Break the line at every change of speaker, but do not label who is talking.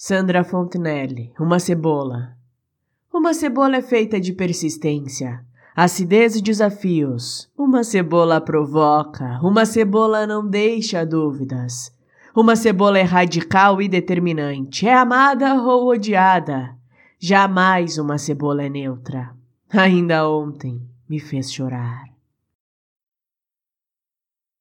Sandra Fontenelle, uma cebola. Uma cebola é feita de persistência, acidez e desafios. Uma cebola provoca, uma cebola não deixa dúvidas. Uma cebola é radical e determinante, é amada ou odiada. Jamais uma cebola é neutra. Ainda ontem me fez chorar.